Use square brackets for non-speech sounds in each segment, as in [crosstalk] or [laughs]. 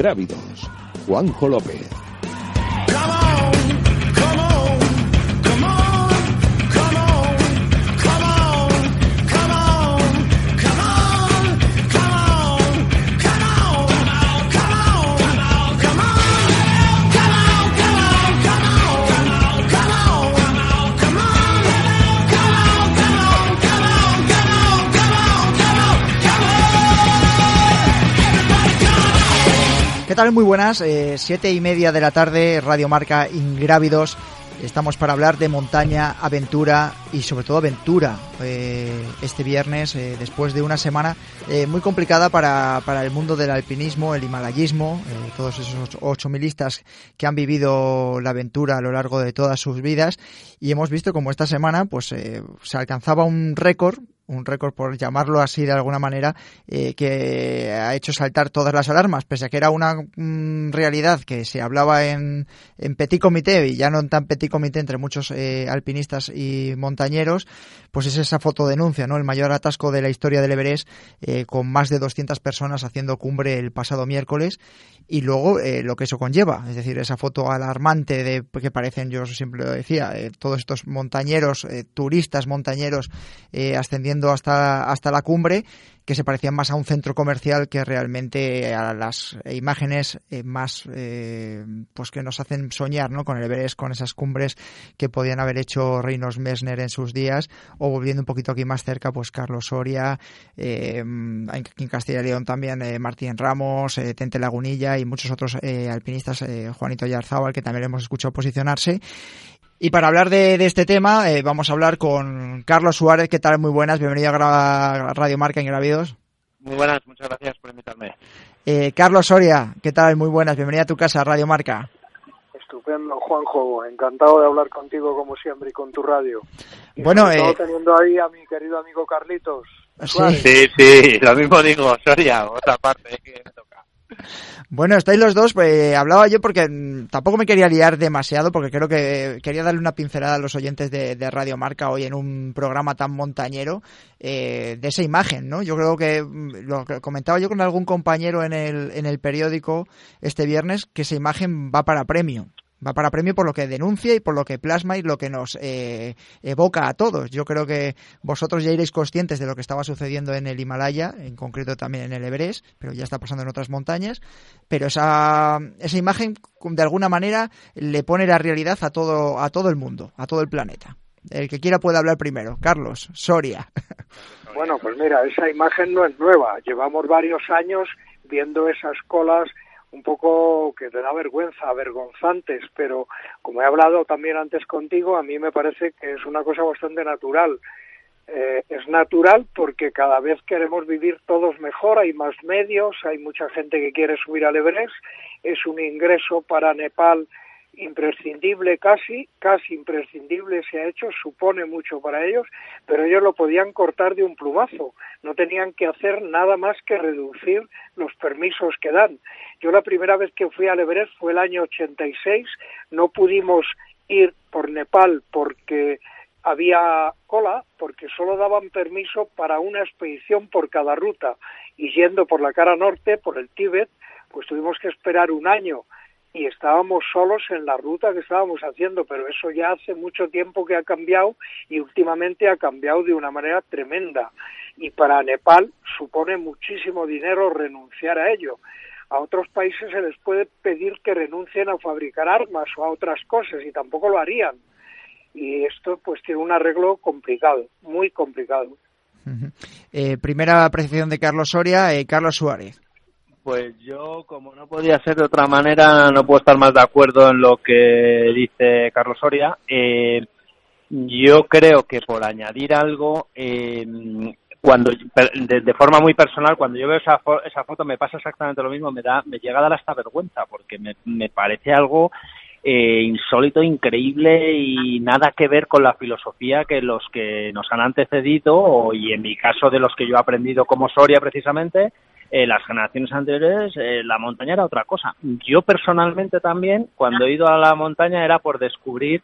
Ingrávidos. Juanjo López. ¿Qué tal? Muy buenas. Eh, siete y media de la tarde, Radio Marca Ingrávidos. Estamos para hablar de montaña, aventura y sobre todo aventura. Eh, este viernes, eh, después de una semana eh, muy complicada para, para, el mundo del alpinismo, el himalayismo, eh, todos esos ocho milistas que han vivido la aventura a lo largo de todas sus vidas. Y hemos visto como esta semana pues eh, se alcanzaba un récord un récord por llamarlo así de alguna manera, eh, que ha hecho saltar todas las alarmas, pese a que era una mm, realidad que se hablaba en, en petit comité y ya no en tan petit comité entre muchos eh, alpinistas y montañeros, pues es esa fotodenuncia, ¿no? El mayor atasco de la historia del Everest, eh, con más de 200 personas haciendo cumbre el pasado miércoles y luego eh, lo que eso conlleva, es decir, esa foto alarmante de que parecen, yo siempre lo decía, eh, todos estos montañeros, turistas montañeros ascendiendo hasta, hasta la cumbre, que se parecían más a un centro comercial que realmente a las imágenes eh, más eh, pues que nos hacen soñar ¿no? con el Everest, con esas cumbres que podían haber hecho Reinos Messner en sus días, o volviendo un poquito aquí más cerca, pues Carlos Soria, eh, en Castilla y León también Martín Ramos, Tente Lagunilla y muchos otros alpinistas, Juanito Yarzábal, que también hemos escuchado posicionarse. Y para hablar de, de este tema, eh, vamos a hablar con Carlos Suárez. ¿Qué tal? Muy buenas. Bienvenido a Radio Marca Ingravidos. Muy buenas, muchas gracias por invitarme. Eh, Carlos Soria, ¿qué tal? Muy buenas. Bienvenido a tu casa, Radio Marca. Estupendo, Juanjo. Encantado de hablar contigo como siempre y con tu radio. Y bueno, eh... teniendo ahí a mi querido amigo Carlitos. Sí, sí, sí, lo mismo digo, Soria, otra parte que me toca. Bueno, estáis los dos, pues hablaba yo porque tampoco me quería liar demasiado, porque creo que quería darle una pincelada a los oyentes de, Radio Marca hoy en un programa tan montañero eh, de esa imagen, ¿no? Yo creo que lo que comentaba yo con algún compañero en el, en el periódico este viernes, que esa imagen va para premio va para premio por lo que denuncia y por lo que plasma y lo que nos eh, evoca a todos. Yo creo que vosotros ya iréis conscientes de lo que estaba sucediendo en el Himalaya, en concreto también en el Everest, pero ya está pasando en otras montañas. Pero esa, esa imagen, de alguna manera, le pone la realidad a todo, a todo el mundo, a todo el planeta. El que quiera puede hablar primero. Carlos, Soria. [laughs] Bueno, pues mira, esa imagen no es nueva. Llevamos varios años viendo esas colas un poco que te da vergüenza, avergonzantes, pero como he hablado también antes contigo, a mí me parece que es una cosa bastante natural. Eh, es natural porque cada vez queremos vivir todos mejor, hay más medios, hay mucha gente que quiere subir al Everest, es un ingreso para Nepal imprescindible casi, casi imprescindible se ha hecho, supone mucho para ellos, pero ellos lo podían cortar de un plumazo, no tenían que hacer nada más que reducir los permisos que dan. Yo la primera vez que fui al Everest fue el año 86, no pudimos ir por Nepal porque había cola, porque solo daban permiso para una expedición por cada ruta, y yendo por la cara norte, por el Tíbet, pues tuvimos que esperar un año y estábamos solos en la ruta que estábamos haciendo, pero eso ya hace mucho tiempo que ha cambiado y últimamente ha cambiado de una manera tremenda. Y para Nepal supone muchísimo dinero renunciar a ello. A otros países se les puede pedir que renuncien a fabricar armas o a otras cosas y tampoco lo harían. Y esto pues tiene un arreglo complicado, muy complicado. Eh, primera apreciación de Carlos Soria, eh, Carlos Suárez. Pues yo, como no podía ser de otra manera, no puedo estar más de acuerdo en lo que dice Carlos Soria. Eh, Yo creo que por añadir algo, eh, cuando de, forma muy personal, cuando yo veo esa, esa foto me pasa exactamente lo mismo, me da, me llega a dar hasta vergüenza, porque me, me parece algo eh, insólito, increíble y nada que ver con la filosofía que los que nos han antecedido, y en mi caso de los que yo he aprendido como Soria precisamente, eh, las generaciones anteriores, eh, la montaña era otra cosa. Yo personalmente también, cuando he ido a la montaña, era por descubrir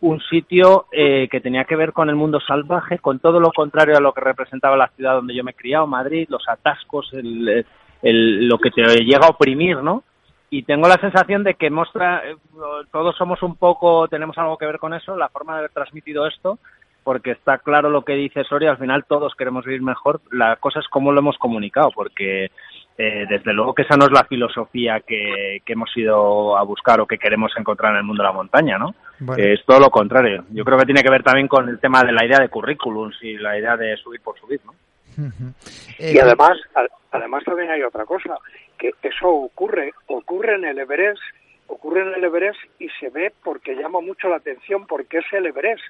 un sitio eh, que tenía que ver con el mundo salvaje, con todo lo contrario a lo que representaba la ciudad donde yo me he criado, Madrid, los atascos, el, lo que te llega a oprimir, ¿no? Y tengo la sensación de que muestra, eh, todos somos un poco, tenemos algo que ver con eso, la forma de haber transmitido esto, porque está claro lo que dice Soria, al final todos queremos vivir mejor, la cosa es cómo lo hemos comunicado, porque eh, desde luego que esa no es la filosofía que, hemos ido a buscar o que queremos encontrar en el mundo de la montaña, ¿no? es todo lo contrario. Yo creo que tiene que ver también con el tema de la idea de currículums y la idea de subir por subir, ¿no? y eh, además, además también hay otra cosa, que eso ocurre, ocurre en el Everest, ocurre en el Everest y se ve porque llama mucho la atención porque es el Everest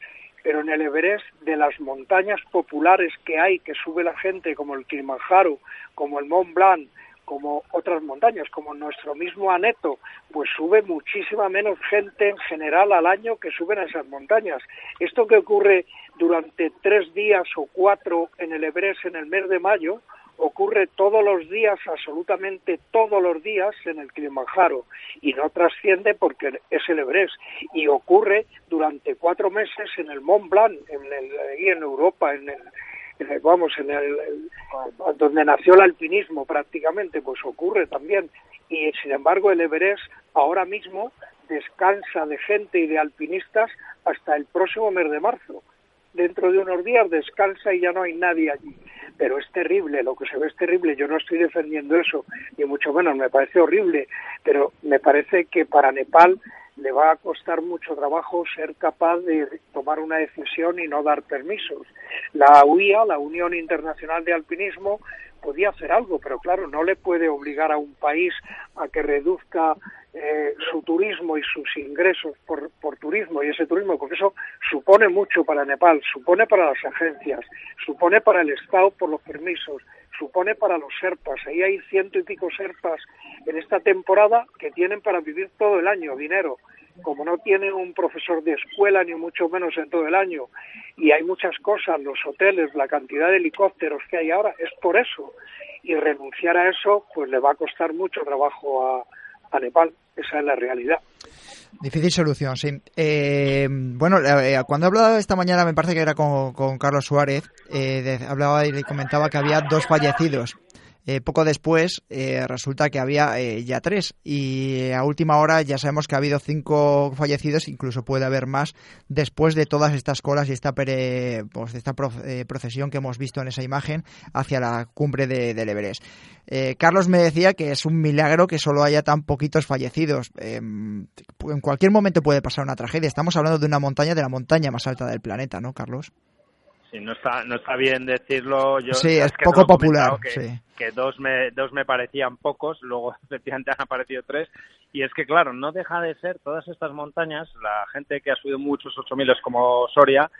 pero en el Everest de las montañas populares que hay que sube la gente como el Kilimanjaro, como el Mont Blanc, como otras montañas, como nuestro mismo Aneto, pues sube muchísima menos gente en general al año que suben a esas montañas. Esto que ocurre durante tres días o cuatro en el Everest en el mes de mayo, ocurre todos los días, absolutamente todos los días en el Kilimanjaro. Y no trasciende porque es el Everest. Y ocurre durante cuatro meses en el Mont Blanc, en, el, en Europa, en el, vamos, en el, donde nació el alpinismo prácticamente, pues ocurre también. Y sin embargo el Everest ahora mismo descansa de gente y de alpinistas hasta el próximo mes de marzo. Dentro de unos días descansa y ya no hay nadie allí. Pero es terrible, lo que se ve es terrible, yo no estoy defendiendo eso, ni mucho menos, me parece horrible, pero me parece que para Nepal le va a costar mucho trabajo ser capaz de tomar una decisión y no dar permisos. La UIA, la Unión Internacional de Alpinismo, podía hacer algo, pero claro, no le puede obligar a un país a que reduzca eh, su turismo y sus ingresos por, por turismo y ese turismo, porque eso supone mucho para Nepal, supone para las agencias, supone para el Estado por los permisos, supone para los serpas. Ahí hay ciento y pico serpas en esta temporada que tienen para vivir todo el año dinero. Como no tienen un profesor de escuela, ni mucho menos en todo el año, y hay muchas cosas, los hoteles, la cantidad de helicópteros que hay ahora, es por eso. Y renunciar a eso, pues le va a costar mucho trabajo a, a Nepal. Esa es la realidad. Difícil solución, sí. Eh, bueno, eh, cuando he hablado esta mañana, me parece que era con, Carlos Suárez, eh, hablaba y comentaba que había dos fallecidos eh, poco después eh, resulta que había eh, ya tres y a última hora ya sabemos que ha habido cinco fallecidos, incluso puede haber más después de todas estas colas y esta, pues, esta procesión que hemos visto en esa imagen hacia la cumbre de, del Everest. Carlos me decía que es un milagro que solo haya tan poquitos fallecidos. Em, en cualquier momento puede pasar una tragedia. Estamos hablando de una montaña, de la montaña más alta del planeta, ¿no, Carlos? Sí, no está, no está bien decirlo. Yo, sí, es, poco popular. Que, que, dos, me, dos me parecían pocos, luego [laughs] efectivamente han aparecido tres. Y es que, claro, no deja de ser todas estas montañas, la gente que ha subido muchos 8.000 como Soria,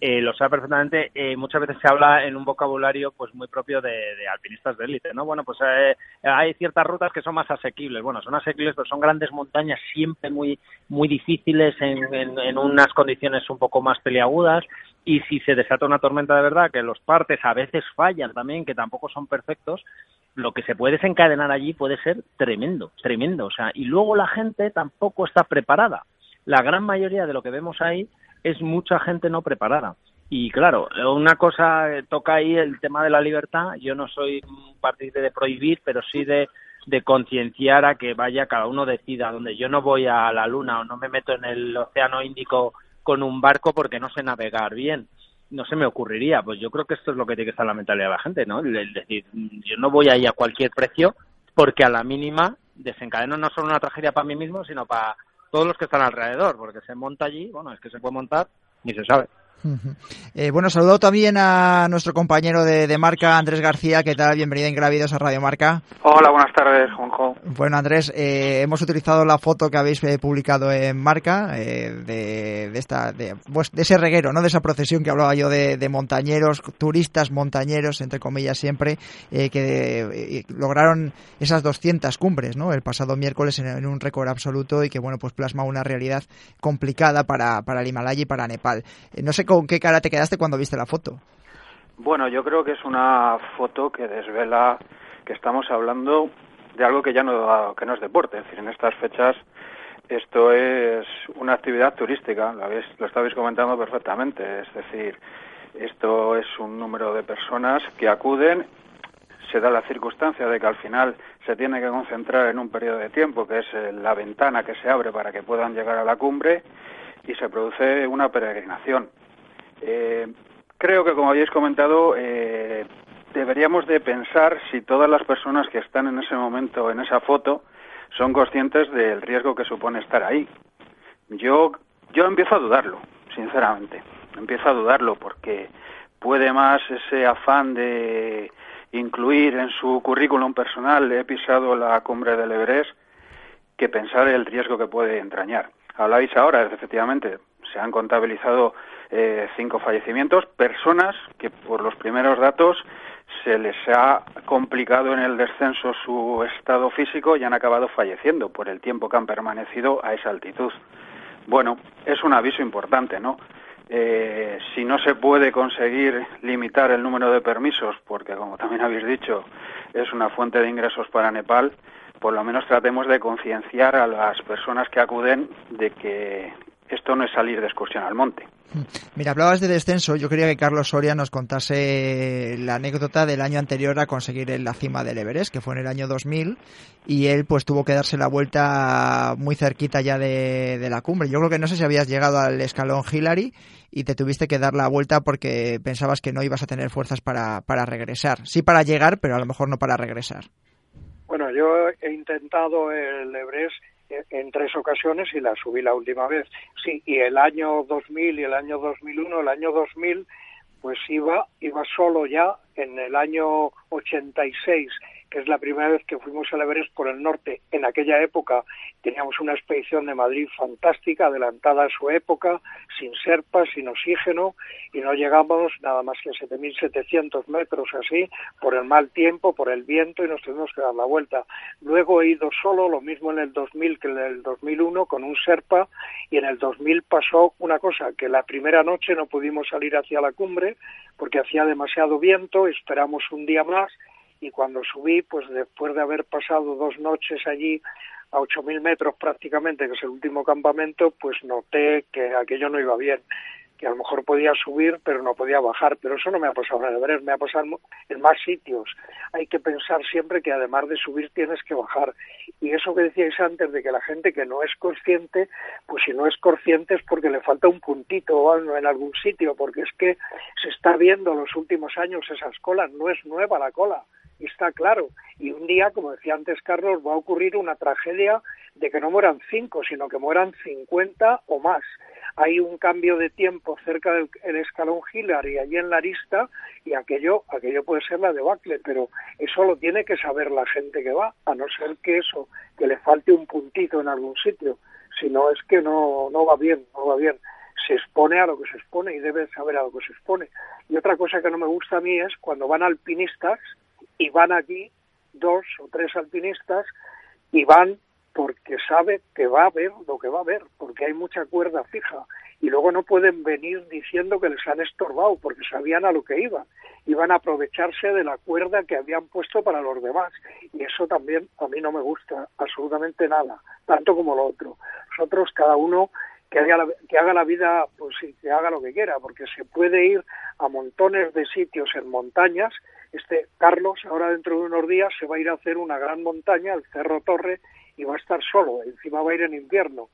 eh, lo sabe perfectamente. Eh, muchas veces se habla en un vocabulario pues muy propio de, alpinistas de élite, ¿no? Bueno, pues eh, hay ciertas rutas que son más asequibles. Bueno, son asequibles, pero son grandes montañas siempre muy muy difíciles en, en unas condiciones un poco más peliagudas y si se desata una tormenta de verdad, que los partes a veces fallan también, que tampoco son perfectos, lo que se puede desencadenar allí puede ser tremendo, tremendo. O sea, y luego la gente tampoco está preparada. La gran mayoría de lo que vemos ahí es mucha gente no preparada. Y claro, una cosa eh, toca ahí el tema de la libertad. Yo no soy partícipe de prohibir, pero sí de, de concienciar a que vaya cada uno decida donde yo no voy a la luna o no me meto en el océano Índico con un barco porque no sé navegar bien. No se me ocurriría. Pues yo creo que esto es lo que tiene que estar la mentalidad de la gente, ¿no? Es decir, yo no voy ahí a cualquier precio porque a la mínima desencadeno no solo una tragedia para mí mismo, sino para todos los que están alrededor, porque se monta allí, bueno, es que se puede montar ni se sabe. Eh, bueno, saludo también a nuestro compañero de, marca, Andrés García. ¿Qué tal? Bienvenido en Grávidos a Radio Marca. Hola, buenas tardes, Juanjo. Bueno, Andrés, eh, hemos utilizado la foto que habéis eh, publicado en Marca de, esta, pues, de, ese reguero, ¿no? De esa procesión que hablaba yo de, montañeros, turistas montañeros, entre comillas siempre, que lograron esas 200 cumbres, ¿no? El pasado miércoles en, un récord absoluto y que, bueno, pues plasma una realidad complicada para, para el Himalaya y para Nepal. no sé ¿Con qué cara te quedaste cuando viste la foto? Bueno, yo creo que es una foto que desvela que estamos hablando de algo que ya no, es deporte. Es decir, en estas fechas esto es una actividad turística, lo, habéis, lo estabais comentando perfectamente. Es decir, esto es un número de personas que acuden, se da la circunstancia de que al final se tiene que concentrar en un periodo de tiempo, que es eh, la ventana que se abre para que puedan llegar a la cumbre, y se produce una peregrinación. Eh, creo que, como habéis comentado, eh, deberíamos de pensar si todas las personas que están en ese momento, en esa foto, son conscientes del riesgo que supone estar ahí. Yo, yo empiezo a dudarlo, sinceramente. Empiezo a dudarlo porque puede más ese afán de incluir en su currículum personal he pisado la cumbre del Everest que pensar el riesgo que puede entrañar. Hablabais ahora, efectivamente, se han contabilizado eh, cinco fallecimientos, personas que por los primeros datos se les ha complicado en el descenso su estado físico y han acabado falleciendo por el tiempo que han permanecido a esa altitud. Bueno, es un aviso importante, ¿no? Eh, si no se puede conseguir limitar el número de permisos, porque como también habéis dicho, es una fuente de ingresos para Nepal, por lo menos tratemos de concienciar a las personas que acuden de que esto no es salir de excursión al monte. Mira, hablabas de descenso. Yo quería que Carlos Soria nos contase la anécdota del año anterior a conseguir la cima del Everest, que fue en el año 2000, y él pues tuvo que darse la vuelta muy cerquita ya de, la cumbre. Yo creo que no sé si habías llegado al escalón Hillary y te tuviste que dar la vuelta porque pensabas que no ibas a tener fuerzas para, para regresar. Sí para llegar, pero a lo mejor no para regresar. Bueno, yo he intentado el Everest en tres ocasiones y la subí la última vez. Sí, y el año 2000 y el año 2001, el año 2000, pues iba, iba solo ya en el año 86 que es la primera vez que fuimos a Everest por el norte. En aquella época teníamos una expedición de Madrid fantástica, adelantada a su época, sin serpas, sin oxígeno, y no llegamos nada más que a 7.700 metros así, por el mal tiempo, por el viento, y nos tuvimos que dar la vuelta. Luego he ido solo, lo mismo en el 2000 que en el 2001, con un serpa, y en el 2000 pasó una cosa, que la primera noche no pudimos salir hacia la cumbre, porque hacía demasiado viento, esperamos un día más, y cuando subí, pues después de haber pasado dos noches allí a 8.000 metros prácticamente, que es el último campamento, pues noté que aquello no iba bien que a lo mejor podía subir pero no podía bajar, pero eso no me ha pasado en Everest, me ha pasado en más sitios. Hay que pensar siempre que además de subir tienes que bajar. Y eso que decíais antes de que la gente que no es consciente, pues si no es consciente es porque le falta un puntito en algún sitio, porque es que se está viendo los últimos años esas colas, no es nueva la cola está claro. Y un día, como decía antes Carlos, va a ocurrir una tragedia de que no mueran cinco, sino que mueran cincuenta o más. Hay un cambio de tiempo cerca del escalón Hillary y allí en la arista y aquello, aquello puede ser la debacle, pero eso lo tiene que saber la gente que va, a no ser que eso, que le falte un puntito en algún sitio. Si no, es que no, no va bien, no va bien se expone a lo que se expone y debe saber a lo que se expone. Y otra cosa que no me gusta a mí es cuando van alpinistas y van aquí dos o tres alpinistas y van porque sabe que va a haber lo que va a haber, porque hay mucha cuerda fija. Y luego no pueden venir diciendo que les han estorbado, porque sabían a lo que iban. Iban a aprovecharse de la cuerda que habían puesto para los demás. Y eso también a mí no me gusta absolutamente nada, tanto como lo otro. Nosotros, cada uno que haga, la, que haga la vida, pues sí, que haga lo que quiera, porque se puede ir a montones de sitios en montañas este Carlos, ahora dentro de unos días, se va a ir a hacer una gran montaña, el Cerro Torre, y va a estar solo, encima va a ir en invierno.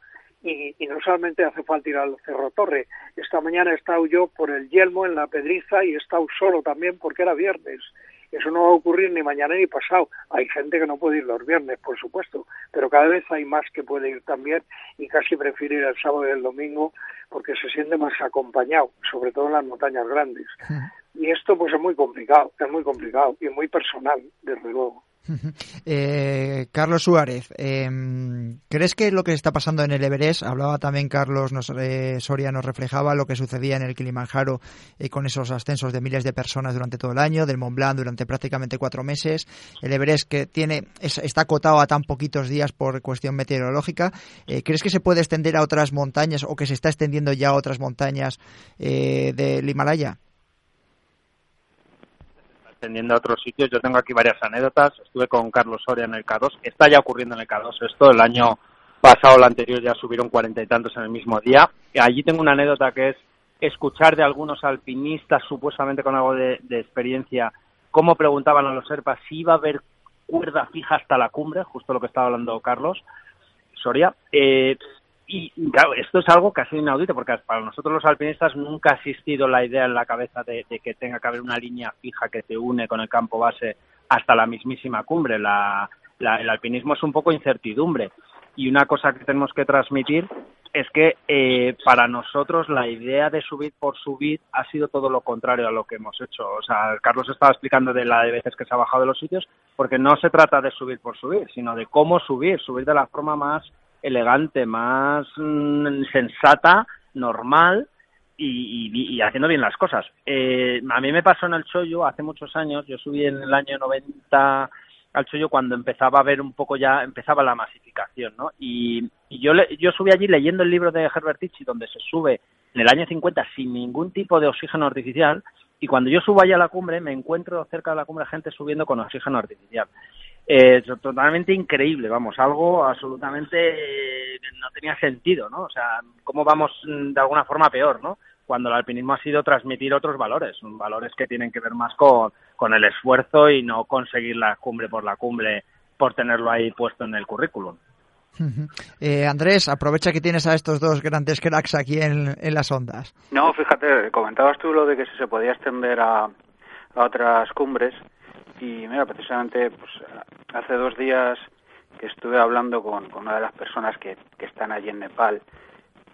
Y, no solamente hace falta ir al Cerro Torre. Esta mañana he estado yo por el Yelmo en la Pedriza y he estado solo también porque era viernes. Eso no va a ocurrir ni mañana ni pasado. Hay gente que no puede ir los viernes, por supuesto, pero cada vez hay más que puede ir también y casi prefiere ir el sábado y el domingo porque se siente más acompañado, sobre todo en las montañas grandes. Y esto pues es muy complicado, es muy complicado y muy personal, desde luego. [laughs] Eh, Carlos Suárez, em, ¿crees que lo que está pasando en el Everest, hablaba también Carlos nos, eh, Soria, nos reflejaba lo que sucedía en el Kilimanjaro eh, con esos ascensos de miles de personas durante todo el año, del Mont Blanc durante prácticamente cuatro meses, el Everest que tiene está acotado a tan poquitos días por cuestión meteorológica, ¿crees que se puede extender a otras montañas o que se está extendiendo ya a otras montañas del Himalaya? Extendiendo a otros sitios. Yo tengo aquí varias anécdotas. Estuve con Carlos Soria en el K2. Está ya ocurriendo en el K2 esto. El año pasado, el anterior, ya subieron cuarenta y tantos en el mismo día. Allí tengo una anécdota que es escuchar de algunos alpinistas, supuestamente con algo de, experiencia, cómo preguntaban a los serpas si iba a haber cuerda fija hasta la cumbre, justo lo que estaba hablando Carlos Soria. Eh, y claro, esto es algo casi inaudito, porque para nosotros los alpinistas nunca ha existido la idea en la cabeza de, que tenga que haber una línea fija que te une con el campo base hasta la mismísima cumbre. La, el alpinismo es un poco incertidumbre. Y una cosa que tenemos que transmitir es que eh, para nosotros la idea de subir por subir ha sido todo lo contrario a lo que hemos hecho. O sea, Carlos estaba explicando de la de veces que se ha bajado de los sitios, porque no se trata de subir por subir, sino de cómo subir, subir de la forma más elegante, más mm, sensata, normal y, haciendo bien las cosas. Eh, a mí me pasó en el Chollo hace muchos años, yo subí en el año 90 al Chollo cuando empezaba a ver un poco ya, empezaba la masificación, ¿no? Y, yo, yo subí allí leyendo el libro de Herbert Tichy donde se sube en el año 50 sin ningún tipo de oxígeno artificial y cuando yo subo allá a la cumbre me encuentro cerca de la cumbre gente subiendo con oxígeno artificial eh, totalmente increíble, vamos, algo absolutamente eh, no tenía sentido, ¿no? O sea, ¿cómo vamos mm, de alguna forma peor, ¿no? Cuando el alpinismo ha sido transmitir otros valores, valores que tienen que ver más con, con el esfuerzo y no conseguir la cumbre por la cumbre por tenerlo ahí puesto en el currículum. Eh, Andrés, aprovecha que tienes a estos dos grandes cracks aquí en, en, las ondas. No, fíjate, comentabas tú lo de que si se podía extender a, a otras cumbres y mira, precisamente pues, hace dos días que estuve hablando con, una de las personas que, están allí en Nepal,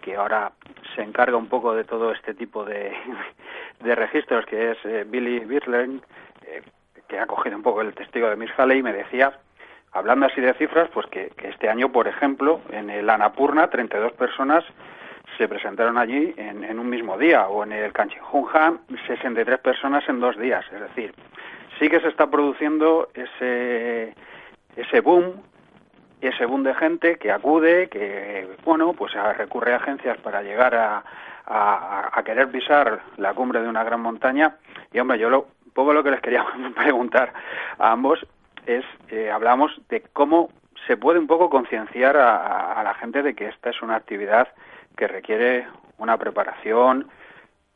que ahora se encarga un poco de todo este tipo de, [laughs] de registros, que es eh, Billy Birlen, eh, que ha cogido un poco el testigo de Miss y me decía, hablando así de cifras, pues que, este año, por ejemplo, en el Annapurna, 32 personas se presentaron allí en, en un mismo día, o en el Kanchenjunga, 63 personas en dos días. Es decir, sí que se está produciendo ese, ese boom, ese boom de gente que acude, que, bueno, pues recurre a agencias para llegar a, a, querer pisar la cumbre de una gran montaña. Y, hombre, yo lo, poco lo que les quería [laughs] preguntar a ambos es, eh, hablamos de cómo se puede un poco concienciar a, la gente de que esta es una actividad que requiere una preparación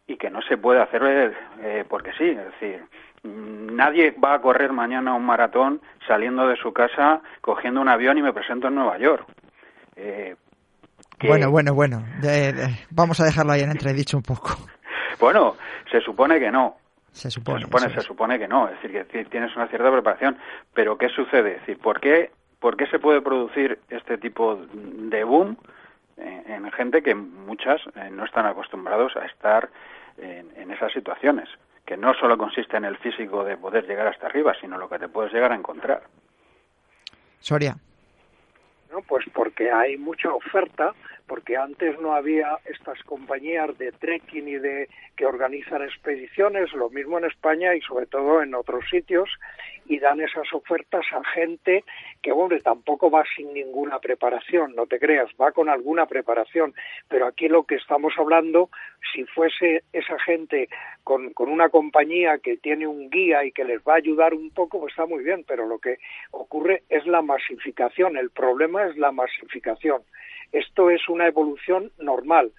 y que no se puede hacer eh, porque sí, es decir, nadie va a correr mañana un maratón saliendo de su casa, cogiendo un avión y me presento en Nueva York. Eh, bueno, bueno, bueno. vamos a dejarlo ahí en entredicho un poco. [laughs] bueno, se supone que no. Se supone. Se supone, se supone que no. Es decir, que tienes una cierta preparación. Pero ¿qué sucede? Es decir, ¿por qué, por qué se puede producir este tipo de boom en, gente que muchas eh, no están acostumbrados a estar en esas situaciones? Que no solo consiste en el físico de poder llegar hasta arriba, sino lo que te puedes llegar a encontrar. Soria. No, pues porque hay mucha oferta, porque antes no había estas compañías de trekking y de que organizan expediciones, lo mismo en España y sobre todo en otros sitios, y dan esas ofertas a gente que, hombre, tampoco va sin ninguna preparación, no te creas, va con alguna preparación, pero aquí lo que estamos hablando, si fuese esa gente con, una compañía que tiene un guía y que les va a ayudar un poco, pues está muy bien, pero lo que ocurre es la masificación, el problema es la masificación. Esto es una evolución normal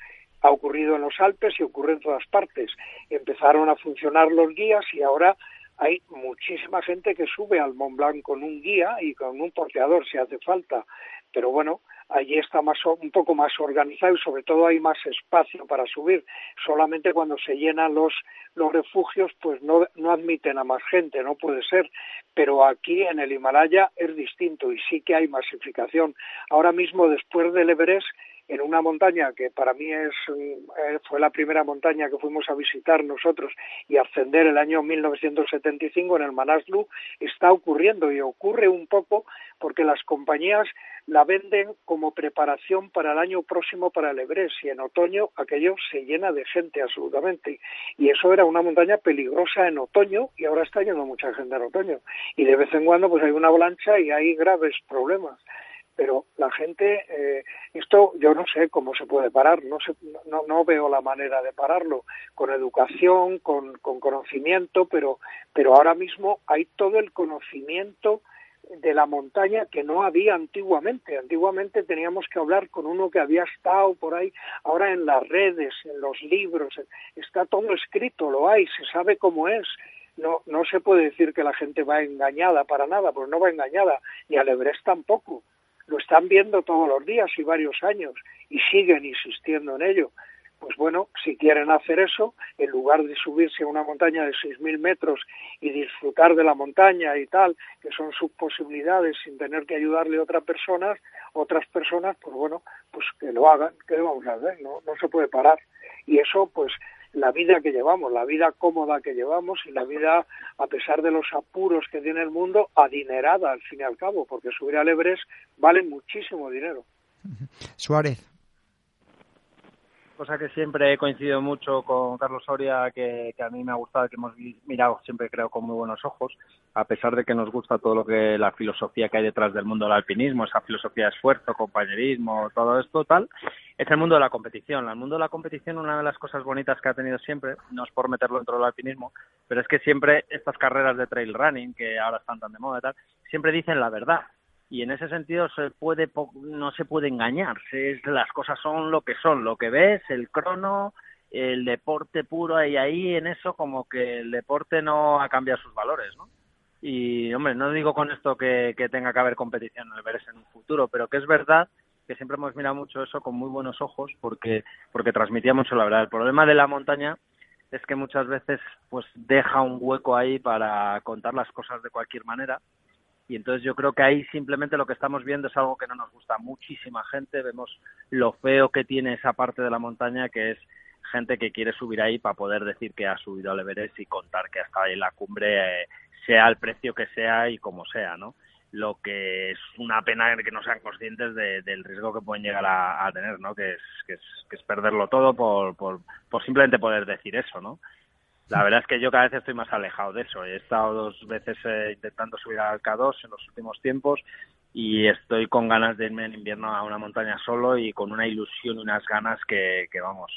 ha ocurrido en los Alpes y ocurre en todas partes. Empezaron a funcionar los guías y ahora hay muchísima gente que sube al Mont Blanc con un guía y con un porteador si hace falta. Pero bueno, allí está más un poco más organizado y sobre todo hay más espacio para subir. Solamente cuando se llenan los los refugios pues no, no admiten a más gente, no puede ser. Pero aquí en el Himalaya es distinto y sí que hay masificación. Ahora mismo después del Everest en una montaña que para mí es eh, fue la primera montaña que fuimos a visitar nosotros y ascender el año 1975 en el Manaslu está ocurriendo y ocurre un poco porque las compañías la venden como preparación para el año próximo para el Everest y en otoño aquello se llena de gente absolutamente. Y eso era una montaña peligrosa en otoño y ahora está yendo mucha gente en otoño. Y de vez en cuando pues hay una avalancha y hay graves problemas. Pero la gente, eh, esto yo no sé cómo se puede parar, no, no, no veo la manera de pararlo, con educación, con, con conocimiento, pero, pero ahora mismo hay todo el conocimiento de la montaña que no había antiguamente. Antiguamente teníamos que hablar con uno que había estado por ahí. Ahora en las redes, en los libros, está todo escrito, lo hay, se sabe cómo es. No, no se puede decir que la gente va engañada para nada, pues no va engañada, ni al Everest tampoco lo están viendo todos los días y varios años y siguen insistiendo en ello. Pues bueno, si quieren hacer eso, en lugar de subirse a una montaña de 6.000 metros y disfrutar de la montaña y tal, que son sus posibilidades sin tener que ayudarle a otras personas, otras personas, pues bueno, pues que lo hagan, ¿qué vamos a? No, no se puede parar. Y eso, pues la vida que llevamos, la vida cómoda que llevamos y la vida, a pesar de los apuros que tiene el mundo, adinerada al fin y al cabo, porque subir al Everest vale muchísimo dinero. Suárez cosa que siempre he coincidido mucho con Carlos Soria, que, a mí me ha gustado, que hemos mirado siempre creo con muy buenos ojos, a pesar de que nos gusta todo lo que la filosofía que hay detrás del mundo del alpinismo, esa filosofía de esfuerzo, compañerismo, todo esto tal, es el mundo de la competición. El mundo de la competición, una de las cosas bonitas que ha tenido siempre, no es por meterlo dentro del alpinismo, pero es que siempre estas carreras de trail running, que ahora están tan de moda y tal, siempre dicen la verdad y en ese sentido se puede no se puede engañar. Las cosas son lo que son. Lo que ves el crono el deporte puro y ahí en eso como que el deporte no ha cambiado sus valores no y hombre no digo con esto que, tenga que haber competición en el Everest en un futuro pero que es verdad que siempre hemos mirado mucho eso con muy buenos ojos porque porque transmitía mucho la verdad. El problema de la montaña es que muchas veces pues deja un hueco ahí para contar las cosas de cualquier manera y entonces yo creo que ahí simplemente lo que estamos viendo es algo que no nos gusta a muchísima gente, vemos lo feo que tiene esa parte de la montaña que es gente que quiere subir ahí para poder decir que ha subido al Everest y contar que hasta ahí la cumbre eh, sea el precio que sea y como sea, ¿no? Lo que es una pena que no sean conscientes del riesgo que pueden llegar a, tener, ¿no? Que es, que es, que es perderlo todo por, por, por simplemente poder decir eso, ¿no? La verdad es que yo cada vez estoy más alejado de eso. He estado dos veces eh, intentando subir al K2 en los últimos tiempos y estoy con ganas de irme en invierno a una montaña solo y con una ilusión y unas ganas que, que vamos,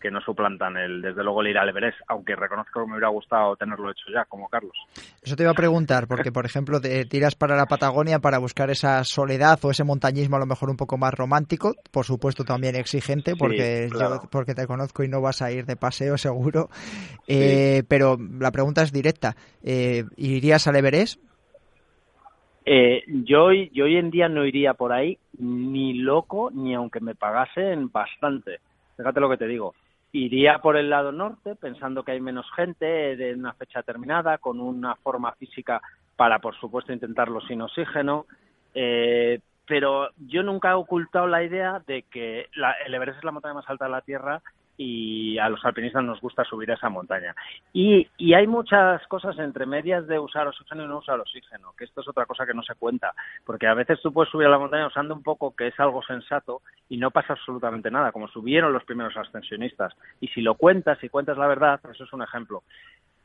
que no suplantan el, desde luego el ir al Everest, aunque reconozco que me hubiera gustado tenerlo hecho ya, como Carlos. Eso te iba a preguntar, porque por ejemplo te tiras para la Patagonia para buscar esa soledad o ese montañismo a lo mejor un poco más romántico, por supuesto también exigente, porque porque te conozco y no vas a ir de paseo seguro. Eh, pero la pregunta es directa, eh, ¿irías al Everest? Eh, yo, yo hoy en día no iría por ahí ni loco, ni aunque me pagasen bastante. Fíjate lo que te digo iría por el lado norte, pensando que hay menos gente de una fecha determinada, con una forma física para, por supuesto, intentarlo sin oxígeno. Eh, pero yo nunca he ocultado la idea de que la, el Everest es la montaña más alta de la Tierra y a los alpinistas nos gusta subir a esa montaña. Y, y, hay muchas cosas entre medias de usar oxígeno y no usar oxígeno, que esto es otra cosa que no se cuenta, porque a veces tú puedes subir a la montaña usando un poco que es algo sensato y no pasa absolutamente nada, como subieron los primeros ascensionistas. Y si lo cuentas, y cuentas la verdad, eso es un ejemplo.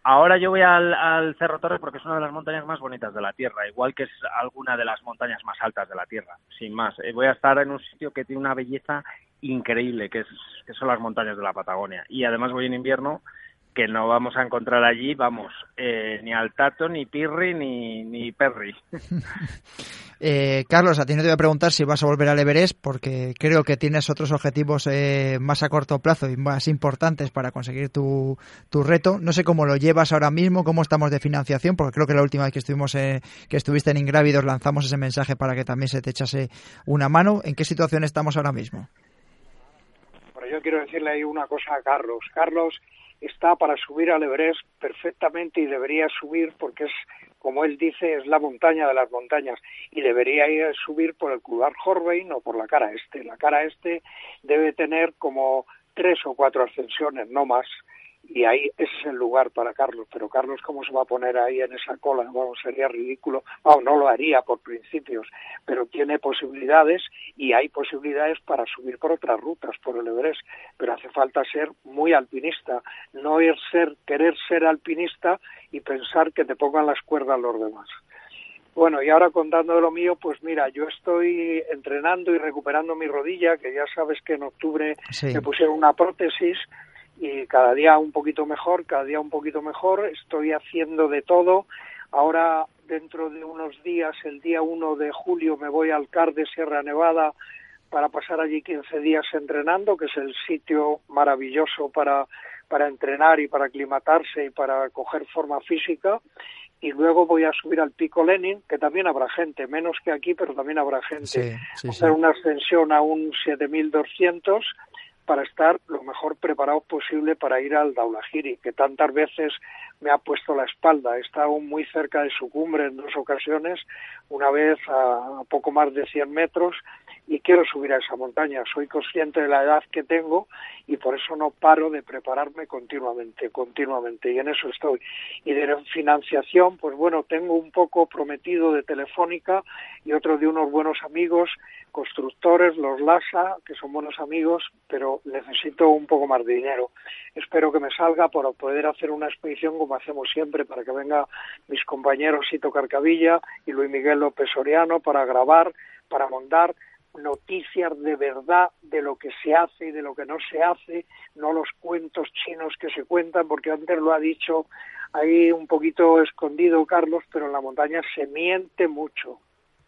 Ahora yo voy al, Cerro Torre porque es una de las montañas más bonitas de la Tierra, igual que es alguna de las montañas más altas de la Tierra, sin más. Eh, voy a estar en un sitio que tiene una belleza increíble, que, es, que son las montañas de la Patagonia. Y además voy en invierno que no vamos a encontrar allí, vamos, eh, ni al Tato, ni Pirri, ni, ni Perry. [laughs] Eh, Carlos, a ti no te voy a preguntar si vas a volver al Everest, porque creo que tienes otros objetivos eh, más a corto plazo y más importantes para conseguir tu, tu, reto. No sé cómo lo llevas ahora mismo, cómo estamos de financiación, porque creo que la última vez que estuvimos que estuviste en Ingrávidos lanzamos ese mensaje para que también se te echase una mano. ¿En qué situación estamos ahora mismo? Yo quiero decirle ahí una cosa a Carlos. Carlos, está para subir al Everest perfectamente y debería subir porque es, como él dice, es la montaña de las montañas y debería ir a subir por el Kudar Horbein o por la cara este. La cara este debe tener como tres o cuatro ascensiones, no más y ahí ese es el lugar para Carlos, pero Carlos cómo se va a poner ahí en esa cola, bueno, sería ridículo, bueno, no lo haría por principios, pero tiene posibilidades y hay posibilidades para subir por otras rutas, por el Everest, pero hace falta ser muy alpinista, no ir ser, querer ser alpinista y pensar que te pongan las cuerdas los demás. Bueno, y ahora contando de lo mío, pues mira, yo estoy entrenando y recuperando mi rodilla, que ya sabes que en octubre me pusieron una prótesis, y cada día un poquito mejor, cada día un poquito mejor, estoy haciendo de todo. Ahora, dentro de unos días, el día 1 de julio, me voy al CAR de Sierra Nevada para pasar allí 15 días entrenando, que es el sitio maravilloso para, para entrenar y para aclimatarse y para coger forma física. Y luego voy a subir al Pico Lenin, que también habrá gente, menos que aquí, pero también habrá gente. Hacer una ascensión a un 7200 para estar lo mejor preparados posible para ir al Daulahiri, que tantas veces me ha puesto la espalda. He estado muy cerca de su cumbre en dos ocasiones, una vez a, poco más de 100 metros, y quiero subir a esa montaña. Soy consciente de la edad que tengo y por eso no paro de prepararme continuamente, continuamente, y en eso estoy. Y de financiación, pues bueno, tengo un poco prometido de Telefónica y otro de unos buenos amigos constructores, los LASA, que son buenos amigos, pero necesito un poco más de dinero. Espero que me salga para poder hacer una expedición como hacemos siempre, para que venga mis compañeros Sito Carcavilla y Luis Miguel López Soriano para grabar, para montar noticias de verdad de lo que se hace y de lo que no se hace, no los cuentos chinos que se cuentan, porque antes lo ha dicho ahí un poquito escondido Carlos, pero en la montaña se miente mucho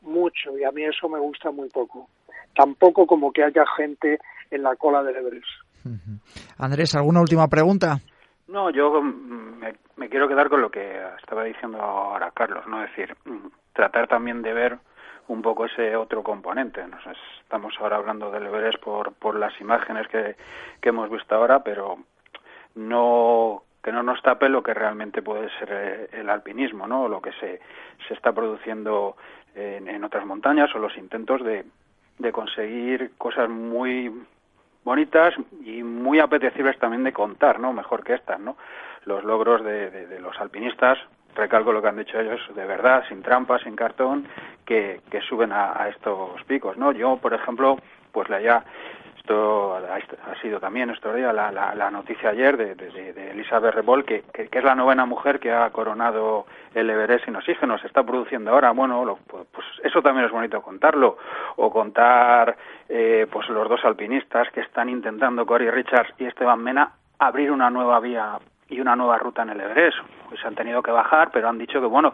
mucho y a mí eso me gusta muy poco. Tampoco como que haya gente en la cola del Everest. Andrés, ¿alguna última pregunta? No, yo mm, me, quiero quedar con lo que estaba diciendo ahora Carlos, ¿no? Es decir, mm, tratar también de ver un poco ese otro componente. Nos estamos ahora hablando del Everest por, por las imágenes que, hemos visto ahora, pero no que no nos tape lo que realmente puede ser eh, el alpinismo, ¿no? Lo que se, se está produciendo en, otras montañas o los intentos de, de conseguir cosas muy bonitas y muy apetecibles también de contar, ¿no? Mejor que estas, ¿no? Los logros de, los alpinistas, recalco lo que han dicho ellos, de verdad, sin trampas, sin cartón, que, que suben a, a, estos picos, ¿no? Yo, por ejemplo, pues la ya esto ha sido también esto la, la, la noticia ayer de, de, Elizabeth Rebol, que, que, es la novena mujer que ha coronado el Everest sin oxígeno, se está produciendo ahora. Bueno, lo, pues, pues eso también es bonito contarlo. O contar eh, pues los dos alpinistas que están intentando, Cory Richards y Esteban Mena, abrir una nueva vía y una nueva ruta en el Everest. Pues han tenido que bajar, pero han dicho que, bueno,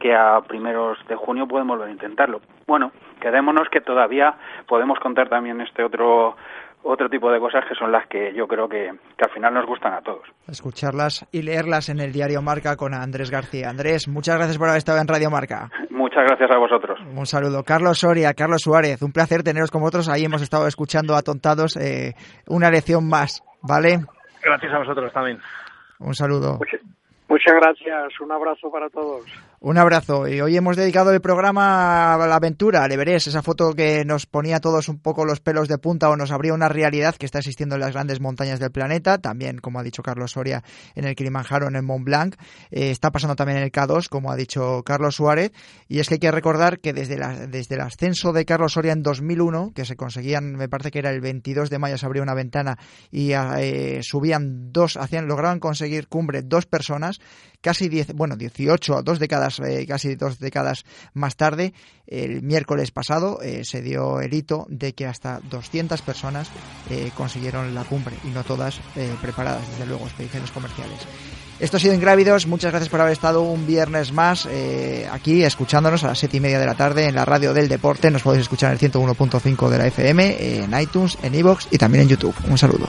que a primeros de junio pueden volver a intentarlo. Bueno, quedémonos que todavía podemos contar también este otro otro tipo de cosas que son las que yo creo que, que, al final nos gustan a todos. Escucharlas y leerlas en el diario Marca con Andrés García. Andrés, muchas gracias por haber estado en Radio Marca. Muchas gracias a vosotros. Un saludo. Carlos Soria, Carlos Suárez, un placer teneros con vosotros. Ahí hemos estado escuchando atontados eh, una lección más, ¿vale? Gracias a vosotros también. Un saludo. Muchas gracias, un abrazo para todos. Un abrazo. Y hoy hemos dedicado el programa a la aventura, al Everest, esa foto que nos ponía a todos un poco los pelos de punta o nos abría una realidad que está existiendo en las grandes montañas del planeta, también, como ha dicho Carlos Soria, en el Kilimanjaro, en el Mont Blanc. Eh, está pasando también en el K2, como ha dicho Carlos Suárez. Y es que hay que recordar que desde, la, desde el ascenso de Carlos Soria en 2001, que se conseguían, me parece que era el 22 de mayo, se abría una ventana y eh, subían dos, hacían, lograban conseguir cumbre dos personas, casi 10, bueno, 18, dos décadas, eh, casi dos décadas más tarde, el miércoles pasado eh, se dio el hito de que hasta 200 personas consiguieron la cumbre y no todas preparadas, desde luego, expediciones comerciales. Esto ha sido Ingrávidos. Muchas gracias por haber estado un viernes más eh, aquí escuchándonos a las siete y media de la tarde en la radio del deporte. Nos podéis escuchar en el 101.5 de la FM, en iTunes, en iVoox y también en YouTube. Un saludo.